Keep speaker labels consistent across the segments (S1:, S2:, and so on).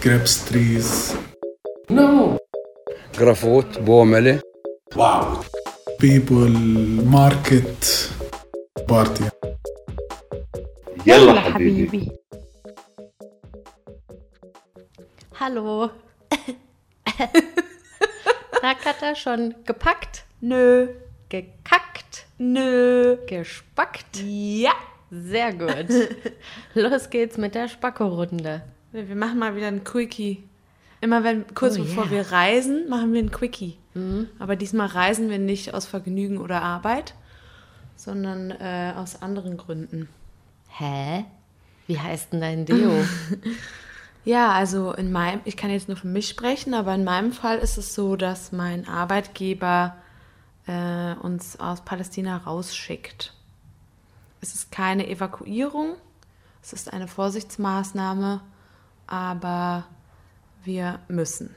S1: grapes trees.
S2: No.
S3: Grafot, Bomele.
S2: Wow.
S1: People, market, party.
S2: يلا حبيبي.
S4: Hallo. Na, Katha, schon gepackt?
S5: Nö.
S4: Gekackt?
S5: Nö.
S4: Gespackt?
S5: Ja.
S4: Sehr gut. Los geht's mit der Spacko-Runde.
S5: Wir machen mal wieder ein Quickie. Immer wenn, kurz
S4: Oh,
S5: bevor
S4: yeah.
S5: wir reisen, machen wir ein Quickie. Aber diesmal reisen wir nicht aus Vergnügen oder Arbeit, sondern äh, aus anderen Gründen.
S4: Hä? Wie heißt denn dein Deo?
S5: Ja, also in meinem, ich kann jetzt nur für mich sprechen, aber in meinem Fall ist es so, dass mein Arbeitgeber äh, uns aus Palästina rausschickt. Es ist keine Evakuierung, es ist eine Vorsichtsmaßnahme, aber wir müssen.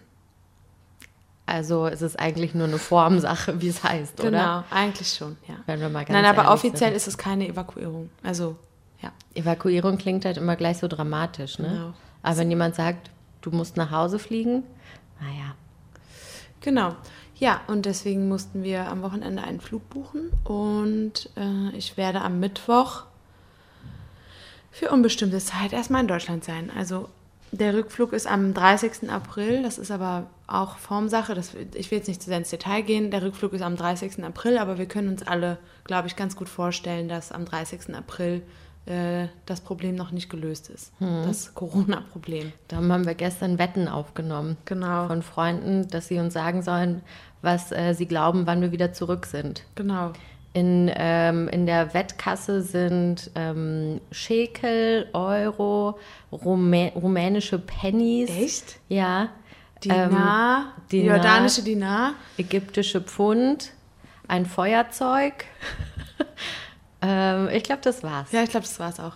S4: Also es ist eigentlich nur eine Formsache, wie es heißt,
S5: Genau,
S4: oder?
S5: eigentlich schon, ja.
S4: Wenn wir mal ganz
S5: Nein, aber offiziell
S4: sind.
S5: ist es keine Evakuierung. Also, ja.
S4: Evakuierung klingt halt immer gleich so dramatisch, ne?
S5: Genau.
S4: Aber wenn jemand sagt, du musst nach Hause fliegen, naja.
S5: Genau. Ja, und deswegen mussten wir am Wochenende einen Flug buchen und äh, ich werde am Mittwoch für unbestimmte Zeit erstmal in Deutschland sein. Also der Rückflug ist am 30. April, das ist aber auch Formsache, das, ich will jetzt nicht zu sehr ins Detail gehen, der Rückflug ist am 30. April, aber wir können uns alle, glaube ich, ganz gut vorstellen, dass am 30. April äh, das Problem noch nicht gelöst ist, das Corona-Problem.
S4: Darum haben wir gestern Wetten aufgenommen.
S5: Genau.
S4: Von Freunden, dass sie uns sagen sollen, was äh, sie glauben, wann wir wieder zurück sind.
S5: Genau.
S4: In, ähm, in der Wettkasse sind ähm, Schekel, Euro, Rumä rumänische Pennies.
S5: Echt?
S4: Ja.
S5: Dinar,
S4: Ähm, Dinar.
S5: jordanische Dinar.
S4: Ägyptische Pfund, ein Feuerzeug. ähm, ich glaube, das war's.
S5: Ja, ich glaube, das war's auch.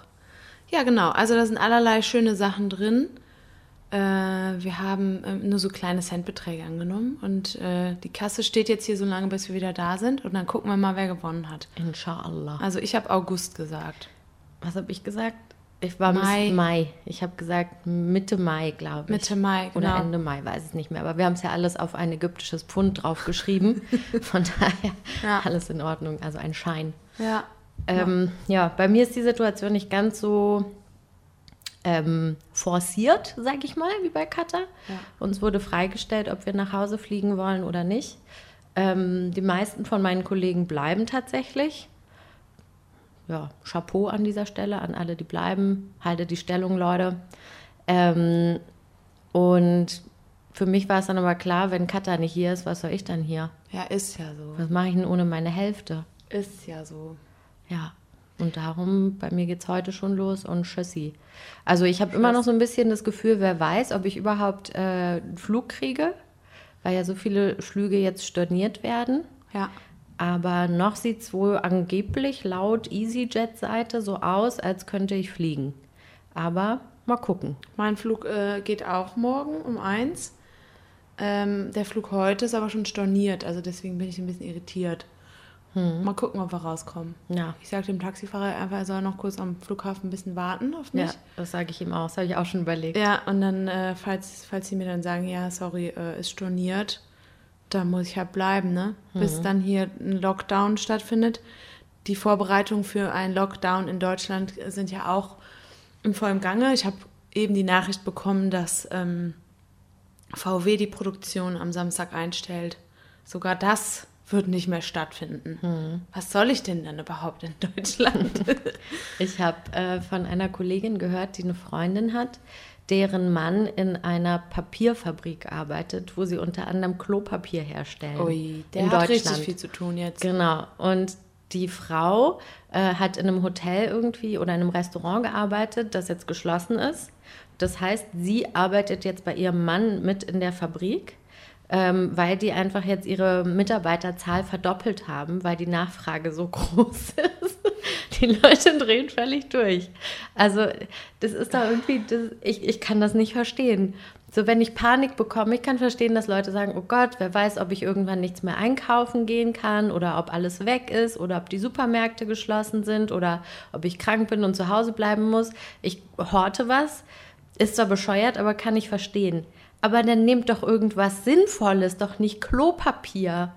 S5: Ja, genau. Also da sind allerlei schöne Sachen drin. Äh, wir haben ähm, nur so kleine Centbeträge angenommen und äh, die Kasse steht jetzt hier so lange, bis wir wieder da sind und dann gucken wir mal, wer gewonnen hat.
S4: Inshallah.
S5: Also ich habe August gesagt.
S4: Was habe ich gesagt? Ich war
S5: Mai.
S4: Mai. Ich habe gesagt Mitte Mai, glaube ich.
S5: Mitte Mai,
S4: Oder
S5: genau.
S4: Ende Mai, weiß es nicht mehr. Aber wir haben es ja alles auf ein ägyptisches Pfund draufgeschrieben. Von daher
S5: Ja.
S4: alles in Ordnung. Also ein Schein.
S5: Ja.
S4: Ähm, ja, bei mir ist die Situation nicht ganz so ähm, forciert, sag ich mal, wie bei Katha.
S5: Ja.
S4: Uns wurde freigestellt, ob wir nach Hause fliegen wollen oder nicht. Ähm, die meisten von meinen Kollegen bleiben tatsächlich. Ja, Chapeau an dieser Stelle an alle, die bleiben. Halte die Stellung, Leute. Ähm, und für mich war es dann aber klar, wenn Katha nicht hier ist, was soll ich dann hier?
S5: Ja, ist ja so.
S4: Was mache ich denn ohne meine Hälfte?
S5: Ist ja so.
S4: Ja, und darum, bei mir geht es heute schon los und Tschüssi. Also ich habe immer noch so ein bisschen das Gefühl, wer weiß, ob ich überhaupt äh, einen Flug kriege, weil ja so viele Flüge jetzt storniert werden.
S5: Ja.
S4: Aber noch sieht es wohl angeblich laut EasyJet-Seite so aus, als könnte ich fliegen. Aber mal gucken.
S5: Mein Flug äh, geht auch morgen um eins. Ähm, der Flug heute ist aber schon storniert, also deswegen bin ich ein bisschen irritiert. Mal gucken, ob wir rauskommen.
S4: Ja.
S5: Ich sage dem Taxifahrer einfach, er soll noch kurz am Flughafen ein bisschen warten auf mich.
S4: Ja, das sage ich ihm auch. Das habe ich auch schon überlegt.
S5: Ja, und dann, äh, falls, falls sie mir dann sagen, ja, sorry, äh, ist storniert, dann muss ich halt bleiben, ne? Bis dann hier ein Lockdown stattfindet. Die Vorbereitungen für einen Lockdown in Deutschland sind ja auch im vollen Gange. Ich habe eben die Nachricht bekommen, dass ähm, VW die Produktion am Samstag einstellt. Sogar das wird nicht mehr stattfinden. Was soll ich denn dann überhaupt in Deutschland?
S4: Ich habe äh, von einer Kollegin gehört, die eine Freundin hat, deren Mann in einer Papierfabrik arbeitet, wo sie unter anderem Klopapier herstellen.
S5: Ui, der
S4: in
S5: hat richtig viel zu tun jetzt.
S4: Genau. Und die Frau äh, hat in einem Hotel irgendwie oder in einem Restaurant gearbeitet, das jetzt geschlossen ist. Das heißt, sie arbeitet jetzt bei ihrem Mann mit in der Fabrik, ähm, weil die einfach jetzt ihre Mitarbeiterzahl verdoppelt haben, weil die Nachfrage so groß ist. Die Leute drehen völlig durch. Also das ist da irgendwie, das, ich, ich kann das nicht verstehen. So, wenn ich Panik bekomme, ich kann verstehen, dass Leute sagen, oh Gott, wer weiß, ob ich irgendwann nichts mehr einkaufen gehen kann oder ob alles weg ist oder ob die Supermärkte geschlossen sind oder ob ich krank bin und zu Hause bleiben muss. Ich horte was. Ist zwar bescheuert, aber kann ich verstehen. Aber dann nehmt doch irgendwas Sinnvolles, doch nicht Klopapier.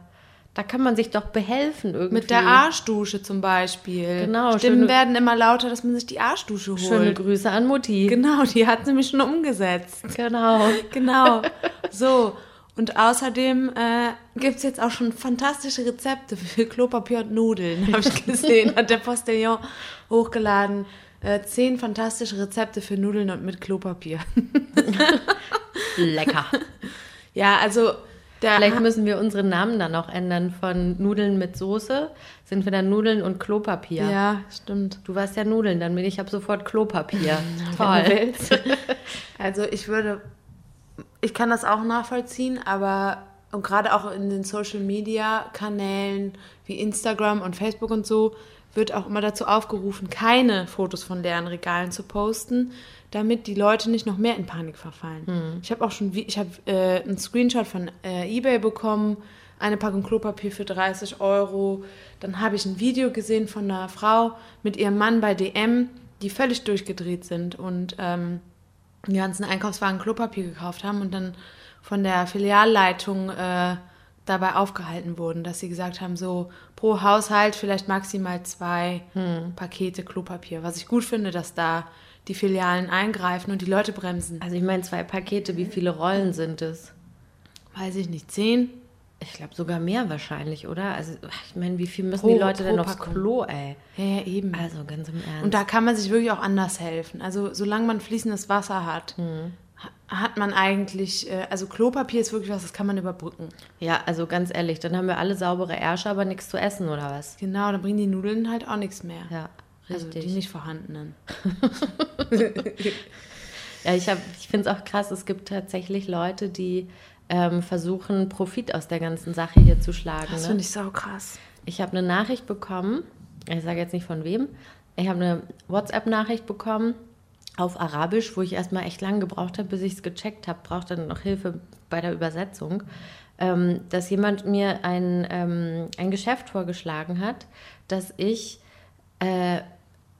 S4: Da kann man sich doch behelfen irgendwie.
S5: Mit der Arschdusche zum Beispiel.
S4: Genau,
S5: Stimmen
S4: schöne-
S5: werden immer lauter, dass man sich die Arschdusche holt.
S4: Schöne Grüße an Mutti.
S5: Genau, die hat nämlich schon umgesetzt.
S4: Genau.
S5: Genau. So. Und außerdem äh, gibt es jetzt auch schon fantastische Rezepte für Klopapier und Nudeln, habe ich gesehen. Hat der Postillon hochgeladen. Äh, zehn fantastische Rezepte für Nudeln und mit Klopapier.
S4: Lecker.
S5: Ja, also der
S4: Vielleicht müssen wir unsere Namen dann auch ändern. Von Nudeln mit Soße sind wir dann Nudeln und Klopapier.
S5: Ja, stimmt.
S4: Du warst ja Nudeln, dann bin ich ab sofort Klopapier. Toll.
S5: Also ich würde, ich kann das auch nachvollziehen, aber und gerade auch in den Social Media Kanälen wie Instagram und Facebook und so wird auch immer dazu aufgerufen, keine Fotos von leeren Regalen zu posten, damit die Leute nicht noch mehr in Panik verfallen. Ich habe auch schon, ich habe äh, einen Screenshot von äh, eBay bekommen, eine Packung Klopapier für 30 Euro. Dann habe ich ein Video gesehen von einer Frau mit ihrem Mann bei DM, die völlig durchgedreht sind und ähm, den ganzen Einkaufswagen Klopapier gekauft haben und dann von der Filialleitung äh, dabei aufgehalten wurden, dass sie gesagt haben, so pro Haushalt vielleicht maximal zwei Pakete Klopapier. Was ich gut finde, dass da die Filialen eingreifen und die Leute bremsen.
S4: Also ich meine, zwei Pakete, wie viele Rollen sind es?
S5: Weiß ich nicht, zehn?
S4: Ich glaube sogar mehr wahrscheinlich, oder? Also ich meine, wie viel müssen
S5: Pro-
S4: die Leute denn aufs
S5: Packung.
S4: Klo, ey?
S5: Ja, ja, eben.
S4: Also ganz im Ernst.
S5: Und da kann man sich wirklich auch anders helfen. Also solange man fließendes Wasser hat, ha- hat man eigentlich, äh, also Klopapier ist wirklich was, das kann man überbrücken.
S4: ja, also ganz ehrlich, dann haben wir alle saubere Ärsche, aber nichts zu essen, oder was?
S5: Genau, dann bringen die Nudeln halt auch nichts mehr.
S4: Ja,
S5: Also
S4: richtig.
S5: die nicht vorhandenen.
S4: Ja, ich, hab- ich finde es auch krass, es gibt tatsächlich Leute, die ähm, versuchen, Profit aus der ganzen Sache hier zu schlagen.
S5: Das
S4: ne?
S5: finde ich sau krass.
S4: Ich habe eine Nachricht bekommen, ich sage jetzt nicht von wem, ich habe eine WhatsApp-Nachricht bekommen auf Arabisch, wo ich erstmal echt lange gebraucht habe, bis ich es gecheckt habe, brauchte dann noch Hilfe bei der Übersetzung, ähm, dass jemand mir ein, ähm, ein Geschäft vorgeschlagen hat, dass ich äh,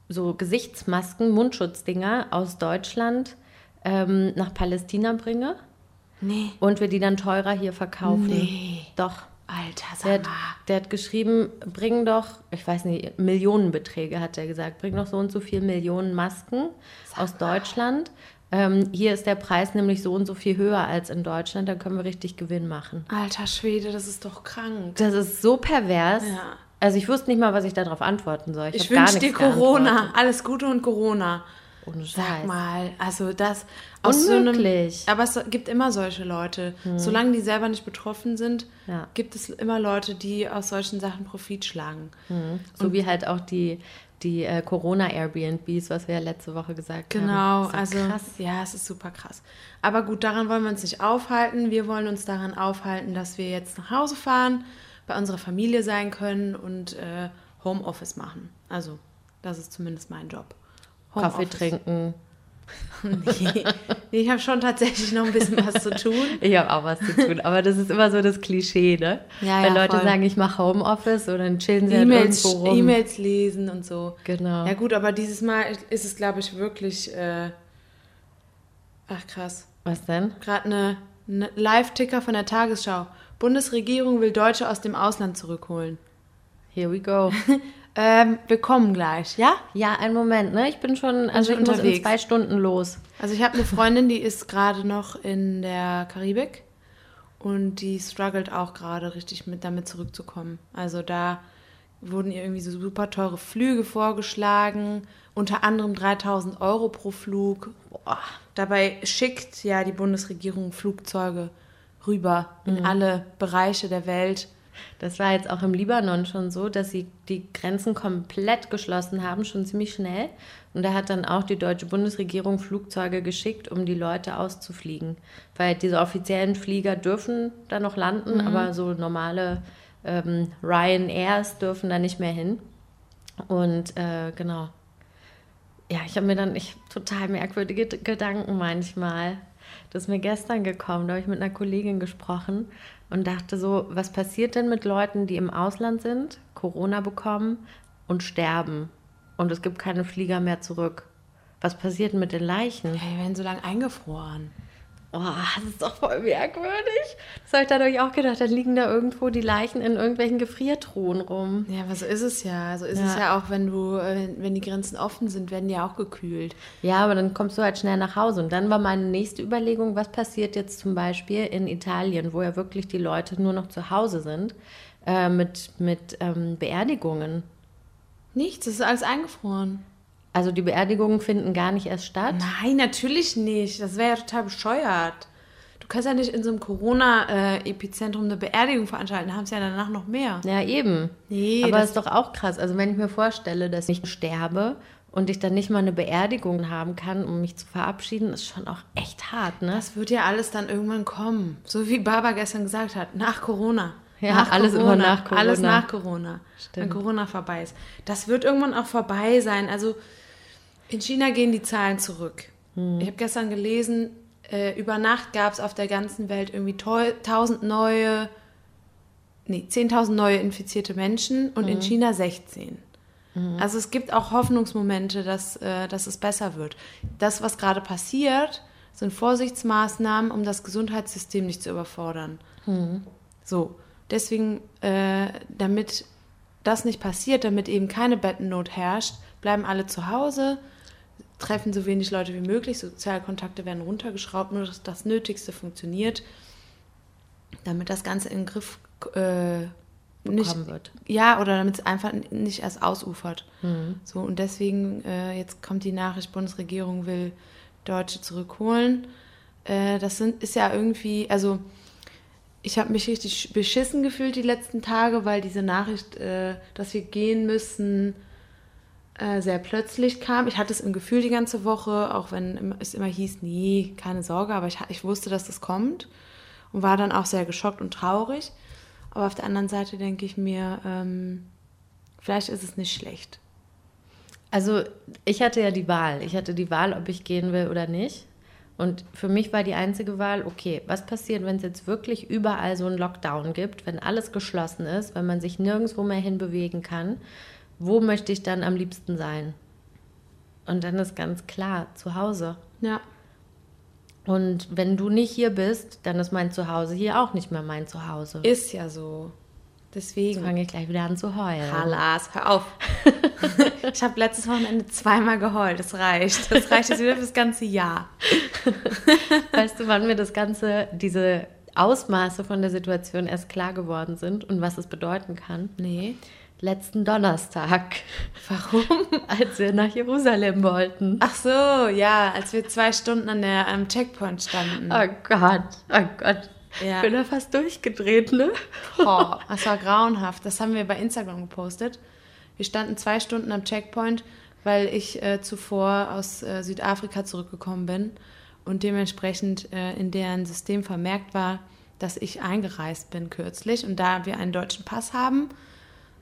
S4: so Gesichtsmasken, Mundschutzdinger aus Deutschland ähm, nach Palästina bringe
S5: Nee.
S4: und wir die dann teurer hier verkaufen.
S5: Nee.
S4: Doch.
S5: Alter,
S4: Der
S5: sag
S4: hat,
S5: mal.
S4: der hat geschrieben, bring doch, ich weiß nicht, Millionenbeträge hat er gesagt, bring doch so und so viel Millionen Masken aus Deutschland. Ähm, hier ist der Preis nämlich so und so viel höher als in Deutschland, dann können wir richtig Gewinn machen.
S5: Alter Schwede, das ist doch krank.
S4: Das ist so pervers.
S5: Ja.
S4: Also ich wusste nicht mal, was ich darauf antworten soll. Ich,
S5: Ich wünsche dir Corona. Alles Gute und Corona.
S4: Ohne
S5: Sag
S4: Scheiß.
S5: mal, also das aus so einem,
S4: Unmöglich.
S5: aber es gibt immer solche Leute. Solange die selber nicht betroffen sind,
S4: Ja.
S5: gibt es immer Leute, die aus solchen Sachen Profit schlagen.
S4: So wie halt auch die, die äh, Corona-Airbnbs, was wir ja letzte Woche gesagt
S5: Genau,
S4: haben.
S5: also
S4: So krass.
S5: ja, es ist super krass. Aber gut, daran wollen wir uns nicht aufhalten. Wir wollen uns daran aufhalten, dass wir jetzt nach Hause fahren, bei unserer Familie sein können und äh, Homeoffice machen. Also, das ist zumindest mein Job.
S4: Kaffee
S5: Homeoffice.
S4: trinken.
S5: Nee, nee ich habe schon tatsächlich noch ein bisschen was zu tun.
S4: Ich habe auch was zu tun, aber das ist immer so das Klischee, ne?
S5: Ja,
S4: Wenn
S5: ja,
S4: Leute
S5: voll.
S4: sagen, ich mache Homeoffice und dann chillen sie halt
S5: E-Mails
S4: irgendwo rum.
S5: E-Mails lesen und so.
S4: Genau.
S5: Ja gut, aber dieses Mal ist es, glaube ich, wirklich... Äh, ach krass.
S4: Was denn?
S5: Gerade eine, eine Live-Ticker von der Tagesschau. Bundesregierung will Deutsche aus dem Ausland zurückholen.
S4: Here we go.
S5: Ähm, wir kommen gleich, ja?
S4: Ja, einen Moment, ne? Ich bin schon, also ich
S5: schon
S4: muss in
S5: unterwegs.
S4: zwei Stunden los.
S5: Also ich habe eine Freundin, die ist gerade noch in der Karibik und die struggelt auch gerade richtig mit damit zurückzukommen. Also da wurden ihr irgendwie so super teure Flüge vorgeschlagen, unter anderem 3000 Euro pro Flug. Boah. Dabei schickt ja die Bundesregierung Flugzeuge rüber in alle Bereiche der Welt.
S4: Das war jetzt auch im Libanon schon so, dass sie die Grenzen komplett geschlossen haben, schon ziemlich schnell. Und da hat dann auch die deutsche Bundesregierung Flugzeuge geschickt, um die Leute auszufliegen. Weil diese offiziellen Flieger dürfen da noch landen, aber so normale ähm, Ryanairs dürfen da nicht mehr hin. Und äh, genau. Ja, ich habe mir dann ich, total merkwürdige Gedanken manchmal. Das ist mir gestern gekommen, da habe ich mit einer Kollegin gesprochen und dachte so, was passiert denn mit Leuten, die im Ausland sind, Corona bekommen und sterben und es gibt keine Flieger mehr zurück? Was passiert mit den Leichen?
S5: Ja, die werden so lange eingefroren.
S4: Oh, das ist doch voll merkwürdig. Das habe ich dadurch auch gedacht. Dann liegen da irgendwo die Leichen in irgendwelchen Gefriertruhen rum.
S5: Ja, aber so ist es ja. So ist
S4: Ja.
S5: es ja auch, wenn du, äh, wenn die Grenzen offen sind, werden die ja auch gekühlt.
S4: Ja, aber dann kommst du halt schnell nach Hause. Und dann war meine nächste Überlegung, was passiert jetzt zum Beispiel in Italien, wo ja wirklich die Leute nur noch zu Hause sind, äh, mit, mit ähm, Beerdigungen.
S5: Nichts, es ist alles eingefroren.
S4: Also die Beerdigungen finden gar nicht erst statt.
S5: Nein, natürlich nicht. Das wäre ja total bescheuert. Du kannst ja nicht in so einem Corona-Epizentrum eine Beerdigung veranstalten. Da haben sie ja danach noch mehr.
S4: Ja, eben.
S5: Nee,
S4: aber
S5: das-
S4: es ist doch auch krass. Also wenn ich mir vorstelle, dass ich sterbe und ich dann nicht mal eine Beerdigung haben kann, um mich zu verabschieden, ist schon auch echt hart, ne?
S5: Das wird ja alles dann irgendwann kommen. So wie Baba gestern gesagt hat, nach Corona.
S4: Ja,
S5: nach
S4: alles immer nach Corona.
S5: Alles nach Corona. Wenn
S4: Stimmt.
S5: Corona vorbei ist. Das wird irgendwann auch vorbei sein. Also in China gehen die Zahlen zurück.
S4: Hm.
S5: Ich habe gestern gelesen, äh, über Nacht gab es auf der ganzen Welt irgendwie teu- 1000 neue, nee, 10.000 neue infizierte Menschen und
S4: Hm.
S5: in China 16. Also es gibt auch Hoffnungsmomente, dass, äh, dass es besser wird. Das, was gerade passiert, sind Vorsichtsmaßnahmen, um das Gesundheitssystem nicht zu überfordern. So, deswegen, äh, damit das nicht passiert, damit eben keine Bettennot herrscht, bleiben alle zu Hause, treffen so wenig Leute wie möglich, soziale Kontakte werden runtergeschraubt, nur dass das Nötigste funktioniert, damit das Ganze in den Griff äh, nicht,
S4: wird.
S5: ja, oder damit es einfach nicht erst ausufert. So, und deswegen, äh, jetzt kommt die Nachricht, Bundesregierung will Deutsche zurückholen. Äh, das sind, ist ja irgendwie, also ich habe mich richtig beschissen gefühlt die letzten Tage, weil diese Nachricht, äh, dass wir gehen müssen, äh, sehr plötzlich kam. Ich hatte es im Gefühl die ganze Woche, auch wenn es immer hieß, nee, keine Sorge, aber ich, ich wusste, dass das kommt und war dann auch sehr geschockt und traurig. Aber auf der anderen Seite denke ich mir, ähm, vielleicht ist es nicht schlecht.
S4: Also ich hatte ja die Wahl. Ich hatte die Wahl, ob ich gehen will oder nicht. Und für mich war die einzige Wahl, okay, was passiert, wenn es jetzt wirklich überall so einen Lockdown gibt, wenn alles geschlossen ist, wenn man sich nirgendwo mehr hinbewegen kann, wo möchte ich dann am liebsten sein? Und dann ist ganz klar, zu Hause.
S5: Ja.
S4: Und wenn du nicht hier bist, dann ist mein Zuhause hier auch nicht mehr mein Zuhause.
S5: Ist ja so. Deswegen.
S4: fange ich gleich wieder an zu heulen.
S5: Halas, hör auf. ich habe letztes Wochenende zweimal geheult. Das reicht. Das reicht jetzt wieder fürs ganze Jahr.
S4: Weißt du, wann mir das Ganze, diese Ausmaße von der Situation erst klar geworden sind und was es bedeuten kann?
S5: Nee.
S4: Letzten Donnerstag,
S5: Warum?
S4: als wir nach Jerusalem wollten.
S5: Ach so, ja, als wir zwei Stunden an der am Checkpoint standen.
S4: Oh Gott, oh Gott.
S5: Ja.
S4: Ich bin da fast durchgedreht, ne?
S5: Oh, das war grauenhaft. Das haben wir bei Instagram gepostet. Wir standen zwei Stunden am Checkpoint, weil ich äh, zuvor aus äh, Südafrika zurückgekommen bin und dementsprechend äh, in deren System vermerkt war, dass ich eingereist bin kürzlich. Und da wir einen deutschen Pass haben,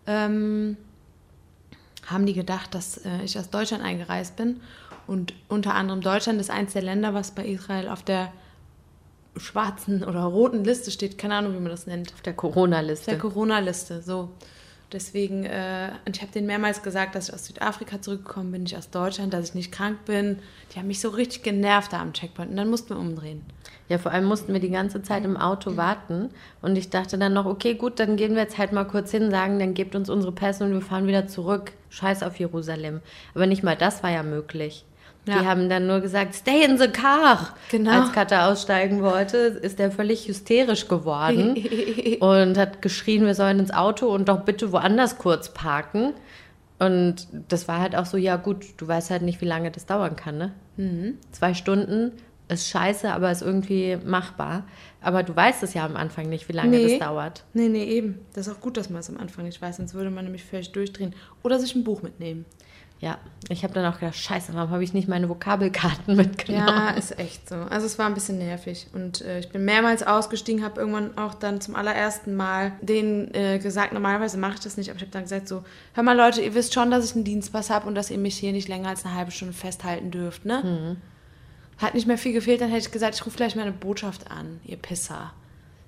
S5: ähm, haben die gedacht, dass äh, ich aus Deutschland eingereist bin. Und unter anderem Deutschland ist eins der Länder, was bei Israel auf der schwarzen oder roten Liste steht. Keine Ahnung, wie man das nennt.
S4: Auf der
S5: Der
S4: Corona-Liste.
S5: Corona-Liste, so. Deswegen, äh, und ich habe denen mehrmals gesagt, dass ich aus Südafrika zurückgekommen bin, nicht aus Deutschland, dass ich nicht krank bin. Die haben mich so richtig genervt da am Checkpoint und dann mussten wir umdrehen.
S4: Ja, vor allem mussten wir die ganze Zeit im Auto warten. Und ich dachte dann noch, okay, gut, dann gehen wir jetzt halt mal kurz hin, sagen, dann gebt uns unsere Pässe und wir fahren wieder zurück. Scheiß auf Jerusalem. Aber nicht mal das war ja möglich.
S5: Ja.
S4: Die haben dann nur gesagt, stay in the car.
S5: Genau.
S4: Als Katha aussteigen wollte, ist er völlig hysterisch geworden und hat geschrien, wir sollen ins Auto und doch bitte woanders kurz parken. Und das war halt auch so, ja gut, du weißt halt nicht, wie lange das dauern kann, ne?
S5: Mhm.
S4: Zwei Stunden ist scheiße, aber ist irgendwie machbar. Aber du weißt es ja am Anfang nicht, wie lange
S5: Nee.
S4: das dauert.
S5: Nee, nee, eben. Das ist auch gut, dass man es am Anfang nicht weiß, sonst würde man nämlich völlig durchdrehen. Oder sich ein Buch mitnehmen.
S4: Ja, ich habe dann auch gedacht, scheiße, warum habe ich nicht meine Vokabelkarten mitgenommen?
S5: Ja, ist echt so. Also es war ein bisschen nervig. Und äh, ich bin mehrmals ausgestiegen, habe irgendwann auch dann zum allerersten Mal denen äh, gesagt, normalerweise mache ich das nicht, aber ich habe dann gesagt so, hör mal Leute, ihr wisst schon, dass ich einen Dienstpass habe und dass ihr mich hier nicht länger als eine halbe Stunde festhalten dürft, ne? Hat nicht mehr viel gefehlt, dann hätte ich gesagt, ich rufe gleich meine Botschaft an, ihr Pisser.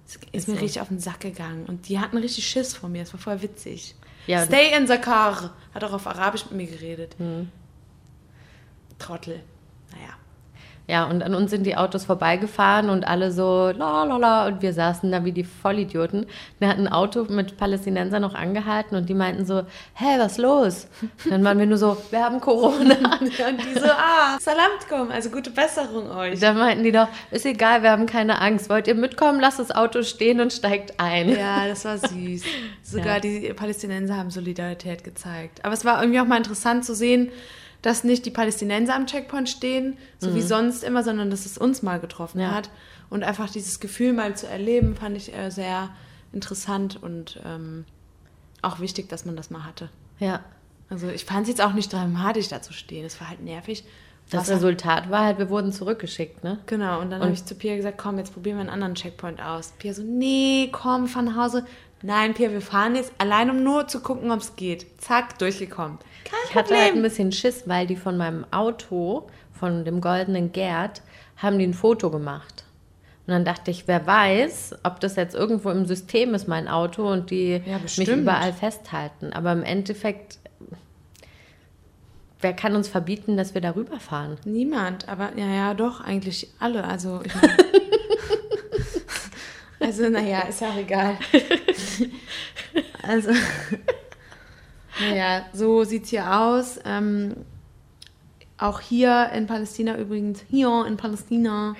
S5: Das ist,
S4: Ist
S5: mir
S4: so.
S5: richtig auf den Sack gegangen. Und die hatten richtig Schiss vor mir. Das war voll witzig.
S4: Ja,
S5: Stay in the car. Hat auch auf Arabisch mit mir geredet. Trottel. Naja.
S4: Ja, und an uns sind die Autos vorbeigefahren und alle so la la la und wir saßen da wie die Vollidioten. Da hat ein Auto mit Palästinensern noch angehalten und die meinten so, hä, was los? Dann waren wir nur so, wir haben Corona.
S5: Und die so, ah, Salamtkum, also gute Besserung euch.
S4: Da meinten die doch, ist egal, wir haben keine Angst. Wollt ihr mitkommen? Lasst das Auto stehen und steigt ein.
S5: Ja, das war süß. Sogar
S4: Ja.
S5: die Palästinenser haben Solidarität gezeigt. Aber es war irgendwie auch mal interessant zu sehen, dass nicht die Palästinenser am Checkpoint stehen, so wie sonst immer, sondern dass es uns mal getroffen
S4: Ja.
S5: hat. Und einfach dieses Gefühl mal zu erleben, fand ich äh, sehr interessant und ähm, auch wichtig, dass man das mal hatte.
S4: Ja.
S5: Also ich fand es jetzt auch nicht dramatisch, da zu stehen. Es war halt nervig.
S4: Das
S5: Wasser-
S4: Resultat war halt, wir wurden zurückgeschickt, ne?
S5: Genau, und dann habe ich zu Pia gesagt, komm, jetzt probieren wir einen anderen Checkpoint aus. Pia so, nee, komm, fahren nach Hause. Nein, Pia, wir fahren jetzt allein, um nur zu gucken, ob es geht. Zack, durchgekommen. Kein
S4: Ich hatte halt ein
S5: Problem.
S4: bisschen Schiss, weil die von meinem Auto, von dem goldenen Gerd, haben die ein Foto gemacht. Und dann dachte ich, wer weiß, ob das jetzt irgendwo im System ist, mein Auto, und die
S5: Ja,
S4: mich überall festhalten. Aber im Endeffekt, wer kann uns verbieten, dass wir darüber fahren?
S5: Niemand, aber ja, ja, doch, eigentlich alle. Also, ich mein, also naja, ist ja auch egal. also, naja, so sieht es hier aus. Ähm, auch hier in Palästina übrigens, hier in Palästina,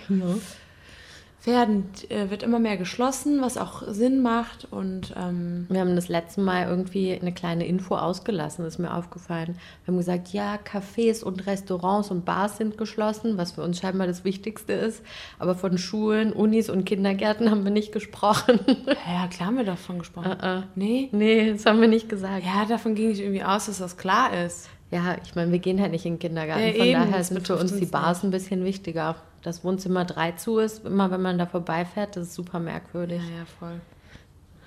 S5: werden, äh, wird immer mehr geschlossen, was auch Sinn macht. Und ähm,
S4: Wir haben das letzte Mal irgendwie eine kleine Info ausgelassen, ist mir aufgefallen. Wir haben gesagt, ja, Cafés und Restaurants und Bars sind geschlossen, was für uns scheinbar das Wichtigste ist. Aber von Schulen, Unis und Kindergärten haben wir nicht gesprochen.
S5: ja, klar haben wir davon gesprochen.
S4: Äh, äh.
S5: Nee?
S4: nee, das haben wir nicht gesagt.
S5: Ja, davon ging ich irgendwie aus, dass das klar ist.
S4: Ja, ich meine, wir gehen halt nicht in den Kindergarten.
S5: Ja,
S4: Von
S5: eben,
S4: daher sind für uns die Bars ein bisschen wichtiger. Das Wohnzimmer 3 zu ist, immer wenn man da vorbeifährt, das ist super merkwürdig.
S5: Ja, ja, voll.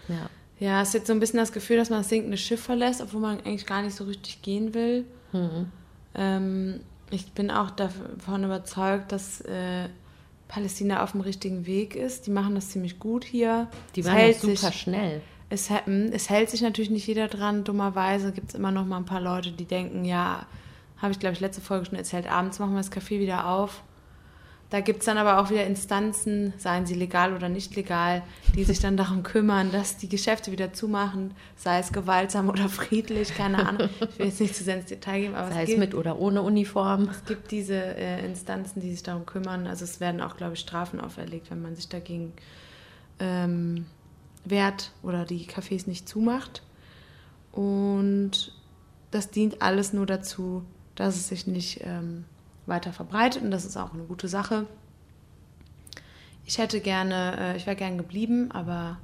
S4: Ja.
S5: Ja, es ist jetzt so ein bisschen das Gefühl, dass man das sinkende Schiff verlässt, obwohl man eigentlich gar nicht so richtig gehen will.
S4: Mhm.
S5: Ähm, ich bin auch davon überzeugt, dass äh, Palästina auf dem richtigen Weg ist. Die machen das ziemlich gut hier.
S4: Die waren
S5: hält
S4: super
S5: sich,
S4: schnell.
S5: es, hm, es hält sich natürlich nicht jeder dran. Dummerweise gibt es immer noch mal ein paar Leute, die denken, ja, habe ich glaube ich letzte Folge schon erzählt, abends machen wir das Café wieder auf. Da gibt es dann aber auch wieder Instanzen, seien sie legal oder nicht legal, die sich dann darum kümmern, dass die Geschäfte wieder zumachen, sei es gewaltsam oder friedlich, keine Ahnung. Ich will jetzt nicht zu sehr ins Detail gehen, aber
S4: Sei
S5: es gibt,
S4: mit oder ohne Uniform.
S5: es gibt diese äh, Instanzen, die sich darum kümmern. Also es werden auch, glaube ich, Strafen auferlegt, wenn man sich dagegen ähm, wehrt oder die Cafés nicht zumacht. Und das dient alles nur dazu, dass es sich nicht ähm, weiter verbreitet und das ist auch eine gute Sache. Ich hätte gerne, äh, ich wäre gern geblieben, aber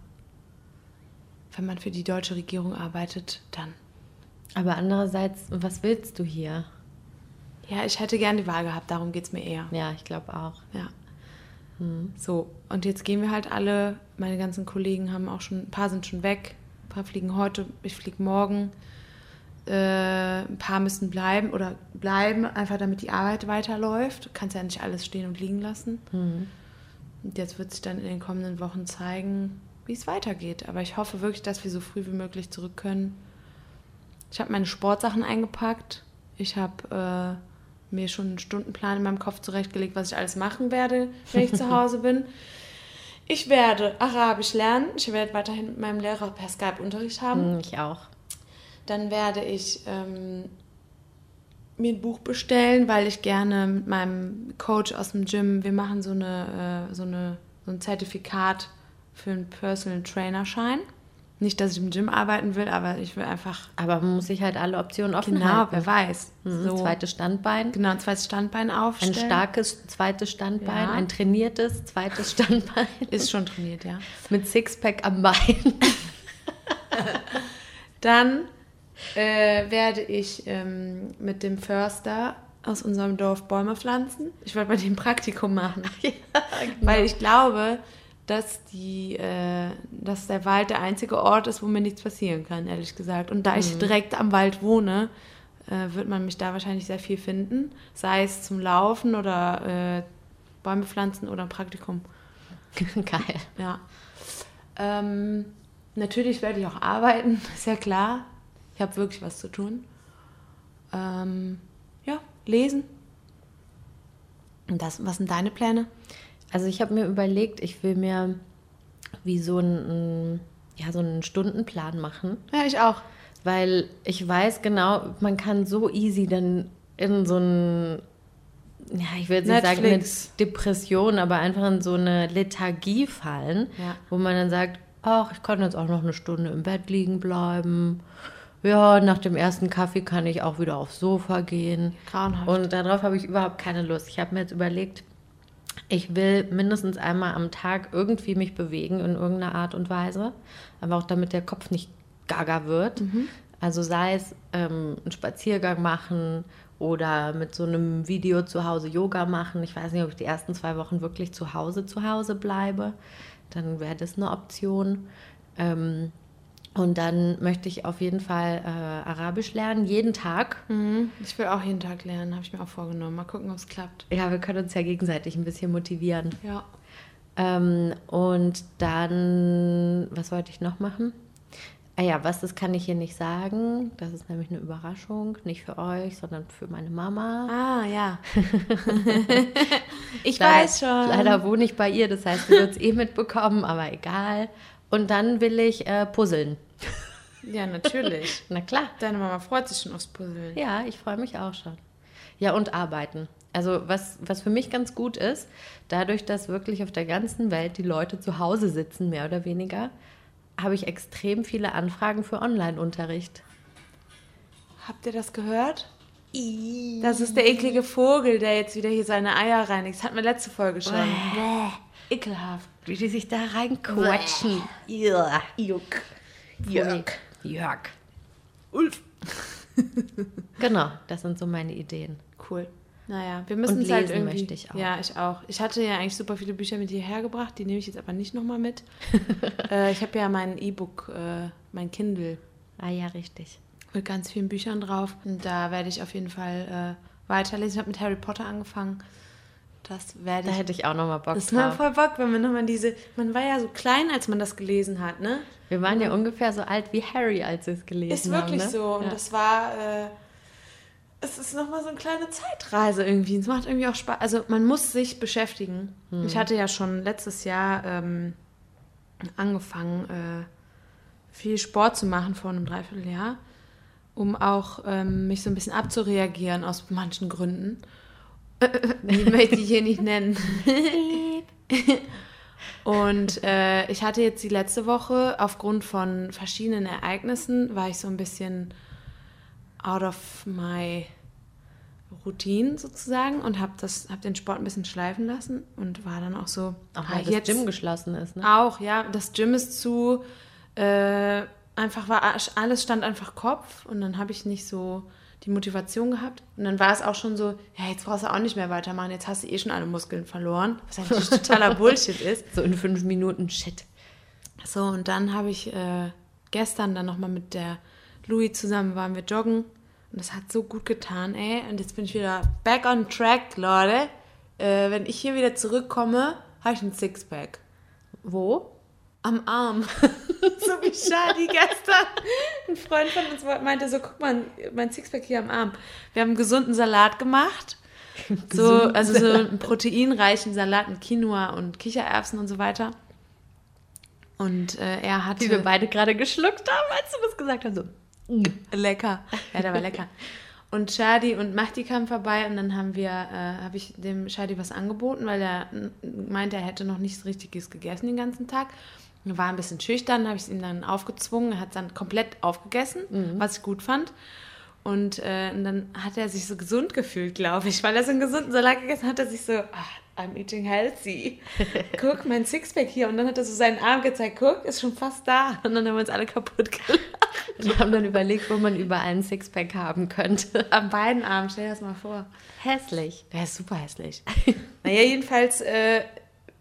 S5: wenn man für die deutsche Regierung arbeitet, dann.
S4: Aber andererseits, was willst du hier?
S5: Ja, ich hätte gern die Wahl gehabt, darum geht es mir eher.
S4: Ja, ich glaube auch.
S5: Ja. So, und jetzt gehen wir halt alle. Meine ganzen Kollegen haben auch schon, ein paar sind schon weg, ein paar fliegen heute, ich fliege morgen. Äh, ein paar müssen bleiben oder bleiben, einfach damit die Arbeit weiterläuft. Du kannst ja nicht alles stehen und liegen lassen. Und jetzt wird sich dann in den kommenden Wochen zeigen, wie es weitergeht. Aber ich hoffe wirklich, dass wir so früh wie möglich zurück können. Ich habe meine Sportsachen eingepackt. Ich habe äh, mir schon einen Stundenplan in meinem Kopf zurechtgelegt, was ich alles machen werde, wenn ich zu Hause bin. Ich werde Arabisch lernen. Ich werde weiterhin mit meinem Lehrer per Skype Unterricht haben.
S4: Hm, Ich auch.
S5: Dann werde ich ähm, mir ein Buch bestellen, weil ich gerne mit meinem Coach aus dem Gym, wir machen so, eine, äh, so, eine, so ein Zertifikat für einen Personal Trainer Schein. Nicht, dass ich im Gym arbeiten will, aber ich will einfach,
S4: Aber man muss sich halt alle Optionen offen
S5: genau,
S4: halten.
S5: wer weiß.
S4: Mhm,
S5: So,
S4: Zweites Standbein.
S5: genau, ein zweites Standbein
S4: Ein
S5: aufstellen.
S4: starkes zweites Standbein,
S5: Ja.
S4: ein trainiertes zweites Standbein
S5: Ist schon trainiert, ja.
S4: mit Sixpack am Bein.
S5: Dann äh, werde ich ähm, mit dem Förster aus unserem Dorf Bäume pflanzen. Ich werde bei dem Praktikum machen. Weil ich glaube, dass, die, äh, dass der Wald der einzige Ort ist, wo mir nichts passieren kann, ehrlich gesagt. Und da ich direkt am Wald wohne, äh, wird man mich da wahrscheinlich sehr viel finden. Sei es zum Laufen oder äh, Bäume pflanzen oder ein Praktikum.
S4: Geil.
S5: Ja. Ähm, natürlich werde ich auch arbeiten, ist ja klar. Ich habe wirklich was zu tun. Ähm, ja, lesen. Und das, was sind deine Pläne?
S4: Also ich habe mir überlegt, ich will mir wie so einen, ja, so einen Stundenplan machen.
S5: Ja, ich auch.
S4: Weil ich weiß genau, man kann so easy dann in so ein, ja, ich will jetzt nicht sagen eine
S5: Netflix.
S4: Depression, aber einfach in so eine Lethargie fallen,
S5: Ja.
S4: wo man dann sagt, ach, ich kann jetzt auch noch eine Stunde im Bett liegen bleiben. Ja, nach dem ersten Kaffee kann ich auch wieder aufs Sofa gehen.
S5: Grauenhaft.
S4: Und darauf habe ich überhaupt keine Lust. Ich habe mir jetzt überlegt, ich will mindestens einmal am Tag irgendwie mich bewegen in irgendeiner Art und Weise. Aber auch damit der Kopf nicht gaga wird. Also sei es ähm, einen Spaziergang machen oder mit so einem Video zu Hause Yoga machen. Ich weiß nicht, ob ich die ersten zwei Wochen wirklich zu Hause zu Hause bleibe. Dann wäre das eine Option. Ähm, und dann möchte ich auf jeden Fall äh, Arabisch lernen, jeden Tag.
S5: Mhm. Ich will auch jeden Tag lernen, habe ich mir auch vorgenommen. Mal gucken, ob es klappt.
S4: Ja, wir können uns ja gegenseitig ein bisschen motivieren.
S5: Ja.
S4: Ähm, und dann, was wollte ich noch machen? Ah ja, was, das kann ich hier nicht sagen. Das ist nämlich eine Überraschung. Nicht für euch, sondern für meine Mama.
S5: Ah, ja. ich
S4: Leider-
S5: weiß schon.
S4: Leider wohne ich bei ihr, das heißt, sie wird es eh mitbekommen, aber egal. Und dann will ich äh, puzzeln.
S5: Ja, natürlich.
S4: Na klar.
S5: Deine Mama freut sich schon aufs Puzzeln.
S4: Ja, ich freue mich auch schon. Ja, und arbeiten. Also was, was für mich ganz gut ist, dadurch, dass wirklich auf der ganzen Welt die Leute zu Hause sitzen, mehr oder weniger, habe ich extrem viele Anfragen für Online-Unterricht.
S5: Habt ihr das gehört? Das ist der eklige Vogel, der jetzt wieder hier seine Eier reinigt. Das hatten wir letzte Folge schon. Ekelhaft.
S4: Wie die sich da reinquetschen. Ja. Juck. Jörg. Jörg.
S5: Ulf.
S4: Genau, das sind so meine Ideen.
S5: Cool. Naja, wir müssen
S4: Und
S5: es halt
S4: lesen
S5: irgendwie.
S4: möchte ich auch.
S5: Ja, ich auch. Ich hatte ja eigentlich super viele Bücher mit hierher gebracht, die nehme ich jetzt aber nicht nochmal mit. äh, ich habe ja mein E-Book, äh, mein Kindle
S4: Ah ja, richtig.
S5: mit ganz vielen Büchern drauf. Und da werde ich auf jeden Fall äh, weiterlesen. Ich habe mit Harry Potter angefangen. Das werde
S4: Da
S5: ich.
S4: hätte ich auch nochmal Bock
S5: Das macht
S4: drauf.
S5: voll Bock, wenn man nochmal diese. Man war ja so klein, als man das gelesen hat, ne?
S4: Wir waren ja ungefähr so alt wie Harry, als wir es gelesen
S5: Ist
S4: haben.
S5: wirklich
S4: ne?
S5: so. Und
S4: ja.
S5: das war. Äh, es ist nochmal so eine kleine Zeitreise irgendwie. Es macht irgendwie auch Spaß. Also man muss sich beschäftigen.
S4: Hm.
S5: Ich hatte ja schon letztes Jahr ähm, angefangen, äh, viel Sport zu machen vor einem Dreivierteljahr, um auch ähm, mich so ein bisschen abzureagieren aus manchen Gründen. Die möchte ich hier nicht nennen. Und äh, ich hatte jetzt die letzte Woche aufgrund von verschiedenen Ereignissen, war ich so ein bisschen out of my Routine sozusagen und habe hab den Sport ein bisschen schleifen lassen und war dann auch so,
S4: Auch
S5: ah,
S4: weil das Gym geschlossen ist, ne?
S5: auch, ja, das Gym ist zu, äh, einfach war, alles stand einfach Kopf und dann habe ich nicht so die Motivation gehabt und dann war es auch schon so, ja, jetzt brauchst du auch nicht mehr weitermachen, jetzt hast du eh schon alle Muskeln verloren, was eigentlich totaler Bullshit ist.
S4: So in fünf Minuten, shit.
S5: So, und dann habe ich äh, gestern dann nochmal mit der Louis zusammen waren wir joggen und das hat so gut getan, ey. Und jetzt bin ich wieder back on track, Leute. Äh, wenn ich hier wieder zurückkomme, habe ich ein Sixpack.
S4: Wo?
S5: Am Arm. so wie Shadi gestern. Ein Freund von uns meinte so, guck mal, mein Sixpack hier am Arm. Wir haben einen gesunden Salat gemacht. So, also so einen proteinreichen Salat mit Quinoa und Kichererbsen und so weiter. Und äh, er hatte...
S4: Die wir beide gerade geschluckt haben, als du das gesagt hast. So.
S5: Lecker. Ja, der war lecker. Und Shadi und Mahdi kamen vorbei und dann haben wir, äh, habe ich dem Shadi was angeboten, weil er meinte, er hätte noch nichts Richtiges gegessen den ganzen Tag. War ein bisschen schüchtern, habe ich es ihm dann aufgezwungen. Er hat es dann komplett aufgegessen, was ich gut fand. Und, äh, und dann hat er sich so gesund gefühlt, glaube ich, weil er so einen gesunden Salat gegessen hat, hat er sich so, ah, I'm eating healthy. Guck, mein Sixpack hier. Und dann hat er so seinen Arm gezeigt, guck, ist schon fast da. Und dann haben wir uns alle kaputt gelacht.
S4: Wir haben dann überlegt, wo man überall ein Sixpack haben könnte.
S5: An beiden Armen, stell dir das mal vor.
S4: Hässlich.
S5: Der ist super hässlich. naja, jedenfalls, äh,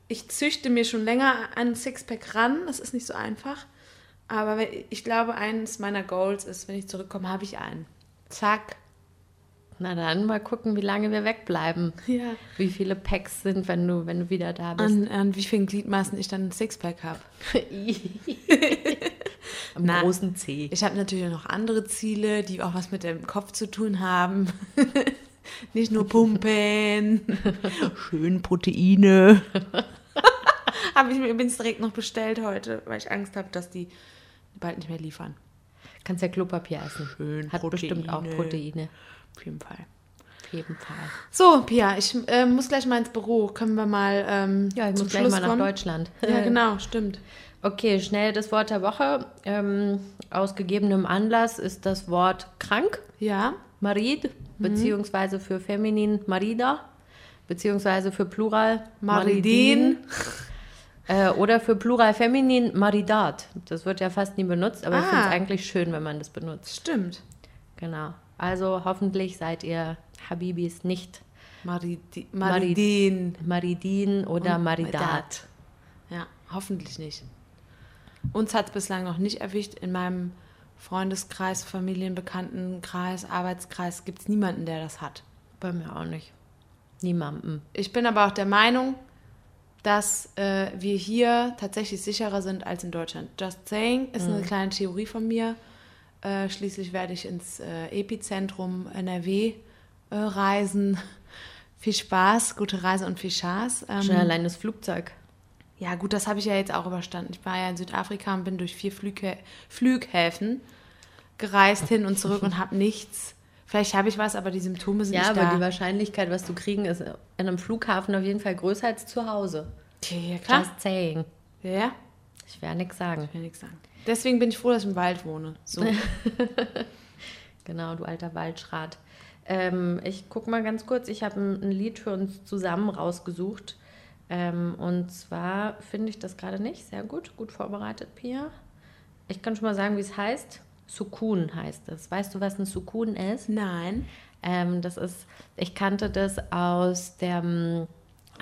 S5: ich züchte mir schon länger an Sixpack ran. Das ist nicht so einfach. Aber ich glaube, eines meiner Goals ist, wenn ich zurückkomme, habe ich einen. Zack.
S4: Na dann mal gucken, wie lange wir wegbleiben.
S5: Ja.
S4: Wie viele Packs sind, wenn du, wenn du wieder da bist.
S5: An, an wie vielen Gliedmaßen ich dann ein Sixpack habe.
S4: Am
S5: Na.
S4: großen C.
S5: Ich habe natürlich noch andere Ziele, die auch was mit dem Kopf zu tun haben. Nicht nur pumpen. Schön Proteine. habe ich mir übrigens direkt noch bestellt heute, weil ich Angst habe, dass die bald nicht mehr liefern.
S4: Kannst ja Klopapier essen.
S5: Schön
S4: Hat bestimmt auch
S5: Proteine.
S4: Proteine.
S5: Auf jeden Fall.
S4: Auf jeden Fall.
S5: So, Pia, ich äh, muss gleich mal ins Büro. Können wir mal ähm,
S4: Ja, ich
S5: zum
S4: muss gleich
S5: Schluss
S4: mal nach
S5: kommen?
S4: Deutschland.
S5: Ja, genau, stimmt.
S4: Okay, schnell das Wort der Woche. Ähm, aus gegebenem Anlass ist das Wort krank,
S5: Ja,
S4: Marid, beziehungsweise für Feminin Marida, beziehungsweise für Plural
S5: Maridin.
S4: Äh, oder für Plural Feminin Maridat. Das wird ja fast nie benutzt, aber ich
S5: Ah.
S4: finde es eigentlich schön, wenn man das benutzt.
S5: stimmt.
S4: Genau. Also hoffentlich seid ihr Habibis nicht
S5: Maridi
S4: Marid-
S5: Maridin.
S4: Maridin oder
S5: Und
S4: Maridat.
S5: Ja, hoffentlich nicht. Uns hat es bislang noch nicht erwischt. In meinem Freundeskreis, Familienbekanntenkreis, Arbeitskreis gibt es niemanden, der das hat.
S4: Bei mir auch nicht. Niemandem.
S5: Ich bin aber auch der Meinung, dass äh, wir hier tatsächlich sicherer sind als in Deutschland. Just saying ist eine kleine Theorie von mir. Äh, schließlich werde ich ins äh, Epizentrum NRW äh, reisen. Viel Spaß, gute Reise und viel Spaß. Ähm,
S4: Schon allein das Flugzeug.
S5: ja, gut, das habe ich ja jetzt auch überstanden. Ich war ja in Südafrika und bin durch vier Flughä Flughäfen gereist hin und zurück und habe nichts. Vielleicht habe ich was, aber die Symptome sind
S4: Ja,
S5: nicht
S4: aber
S5: da.
S4: die Wahrscheinlichkeit, was du kriegen, ist in einem Flughafen auf jeden Fall größer als zu Hause.
S5: ja, ja, klar.
S4: Just saying.
S5: Ja, ja.
S4: Ich werde nichts sagen.
S5: Ich will nichts sagen. Deswegen bin ich froh, dass ich im Wald wohne. So.
S4: Genau, du alter Waldschrat. Ähm, ich guck mal ganz kurz. Ich habe ein, ein Lied für uns zusammen rausgesucht. Ähm, und zwar finde ich das gerade nicht. Sehr gut, gut vorbereitet, Pia. Ich kann schon mal sagen, wie es heißt. Sukun heißt es. Weißt du, was ein Sukun ist?
S5: Nein.
S4: Ähm, das ist, ich kannte das aus der, mm,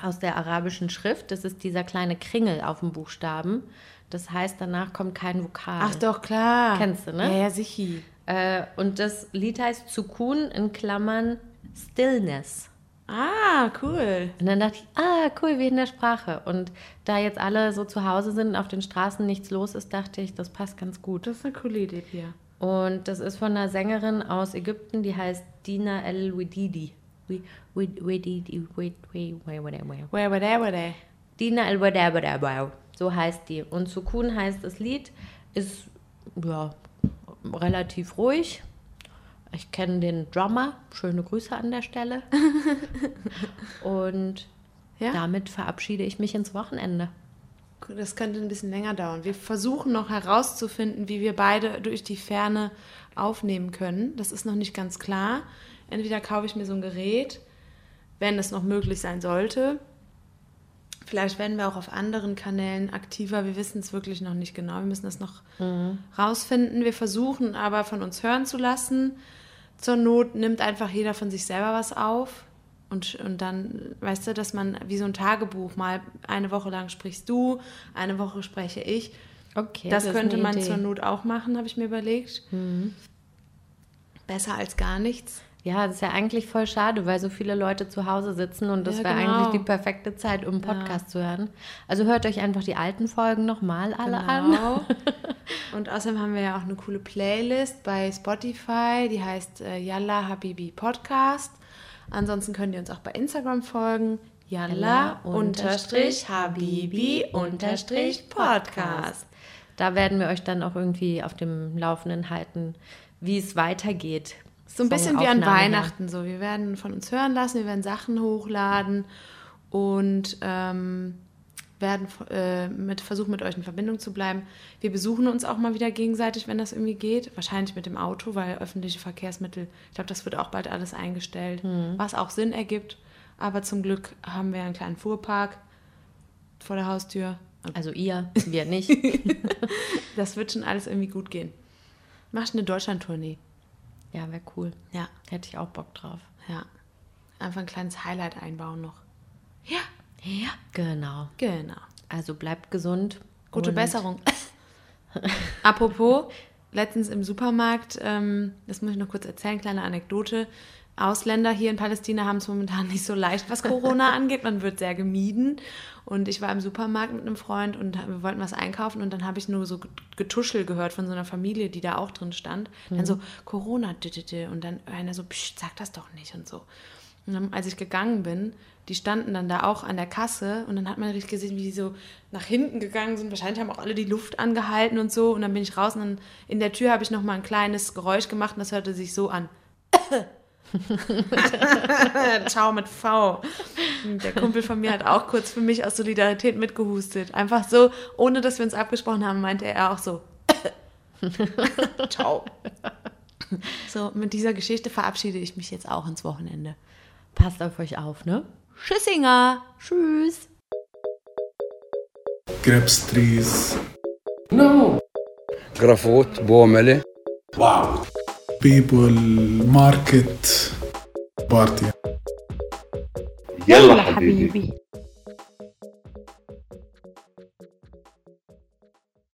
S4: aus der arabischen Schrift. Das ist dieser kleine Kringel auf dem Buchstaben. Das heißt, danach kommt kein Vokal.
S5: Ach doch, klar.
S4: Kennst du, ne?
S5: Ja, ja, sicher.
S4: Äh, und das Lied heißt Sukun in Klammern Stillness.
S5: Ah, cool.
S4: Und dann dachte ich, ah, cool, wie in der Sprache. Und da jetzt alle so zu Hause sind, auf den Straßen nichts los ist, dachte ich, das passt ganz gut.
S5: Das ist eine coole Idee, Pia.
S4: Und das ist von einer Sängerin aus Ägypten, die heißt Dina El Wedidi. Wedidi. Dina El Wedabadabau. So heißt die. Und Sukun heißt das Lied, ist ja relativ ruhig. Ich kenne den Drummer. Schöne Grüße an der Stelle. Und
S5: Ja?
S4: damit verabschiede ich mich ins Wochenende.
S5: Das könnte ein bisschen länger dauern. Wir versuchen noch herauszufinden, wie wir beide durch die Ferne aufnehmen können. Das ist noch nicht ganz klar. Entweder kaufe ich mir so ein Gerät, wenn es noch möglich sein sollte. Vielleicht werden wir auch auf anderen Kanälen aktiver. Wir wissen es wirklich noch nicht genau. Wir müssen das noch rausfinden. Wir versuchen aber von uns hören zu lassen. Zur Not nimmt einfach jeder von sich selber was auf. Und, und dann, weißt du, dass man wie so ein Tagebuch mal eine Woche lang sprichst du, eine Woche spreche ich.
S4: Okay.
S5: das
S4: ist
S5: könnte man
S4: Idee. Mhm.
S5: zur Not auch machen, habe ich mir überlegt. Besser als gar nichts.
S4: Ja, das ist ja eigentlich voll schade, weil so viele Leute zu Hause sitzen und das
S5: Ja,
S4: wäre
S5: genau.
S4: eigentlich die perfekte Zeit, um einen Podcast zu hören. Also hört euch einfach die alten Folgen nochmal alle an.
S5: Genau. Und außerdem haben wir ja auch eine coole Playlist bei Spotify, die heißt äh, Yalla Habibi Podcast. Ansonsten könnt ihr uns auch bei Instagram folgen. Yalla unterstrich Habibi unterstrich Podcast.
S4: Da werden wir euch dann auch irgendwie auf dem Laufenden halten, wie es weitergeht.
S5: So ein bisschen wie an. Weihnachten so. Wir werden von uns hören lassen, wir werden Sachen hochladen und ähm, werden äh, mit, versuchen, mit euch in Verbindung zu bleiben. Wir besuchen uns auch mal wieder gegenseitig, wenn das irgendwie geht. Wahrscheinlich mit dem Auto, weil öffentliche Verkehrsmittel, ich glaube, das wird auch bald alles eingestellt, was auch Sinn ergibt. Aber zum Glück haben wir einen kleinen Fuhrpark vor der Haustür.
S4: Also ihr, wir nicht.
S5: Das wird schon alles irgendwie gut gehen. Machst eine Deutschland-Tournee.
S4: Ja, wäre cool.
S5: Ja,
S4: Hätte ich auch Bock drauf.
S5: ja. Einfach ein kleines Highlight einbauen noch. Ja,
S4: Ja, genau.
S5: genau.
S4: Also bleibt gesund.
S5: Gute Besserung. Apropos, letztens im Supermarkt, ähm, das muss ich noch kurz erzählen, kleine Anekdote. Ausländer hier in Palästina haben es momentan nicht so leicht, was Corona angeht. Man wird sehr gemieden. Und ich war im Supermarkt mit einem Freund und wir wollten was einkaufen und dann habe ich nur so Getuschel gehört von so einer Familie, die da auch drin stand. Dann so, Corona, dü- dü. und dann einer so, psst, sag das doch nicht und so. Und dann, als ich gegangen bin, die standen dann da auch an der Kasse und dann hat man richtig gesehen, wie die so nach hinten gegangen sind. Wahrscheinlich haben auch alle die Luft angehalten und so. Und dann bin ich raus und dann in der Tür habe ich noch mal ein kleines Geräusch gemacht und das hörte sich so an. Ciao mit V. Der Kumpel von mir hat auch kurz für mich aus Solidarität mitgehustet. Einfach so, ohne dass wir uns abgesprochen haben, meinte er auch so. Ciao. So, mit dieser Geschichte verabschiede ich mich jetzt auch ins Wochenende.
S4: Passt auf euch auf, ne?
S5: Tschüssinger.
S4: Tschüss.
S1: Grapes trees.
S2: No.
S3: Grafot, Bomele.
S2: Wow.
S1: بيبل ماركت بارتي
S2: يلا حبيبي.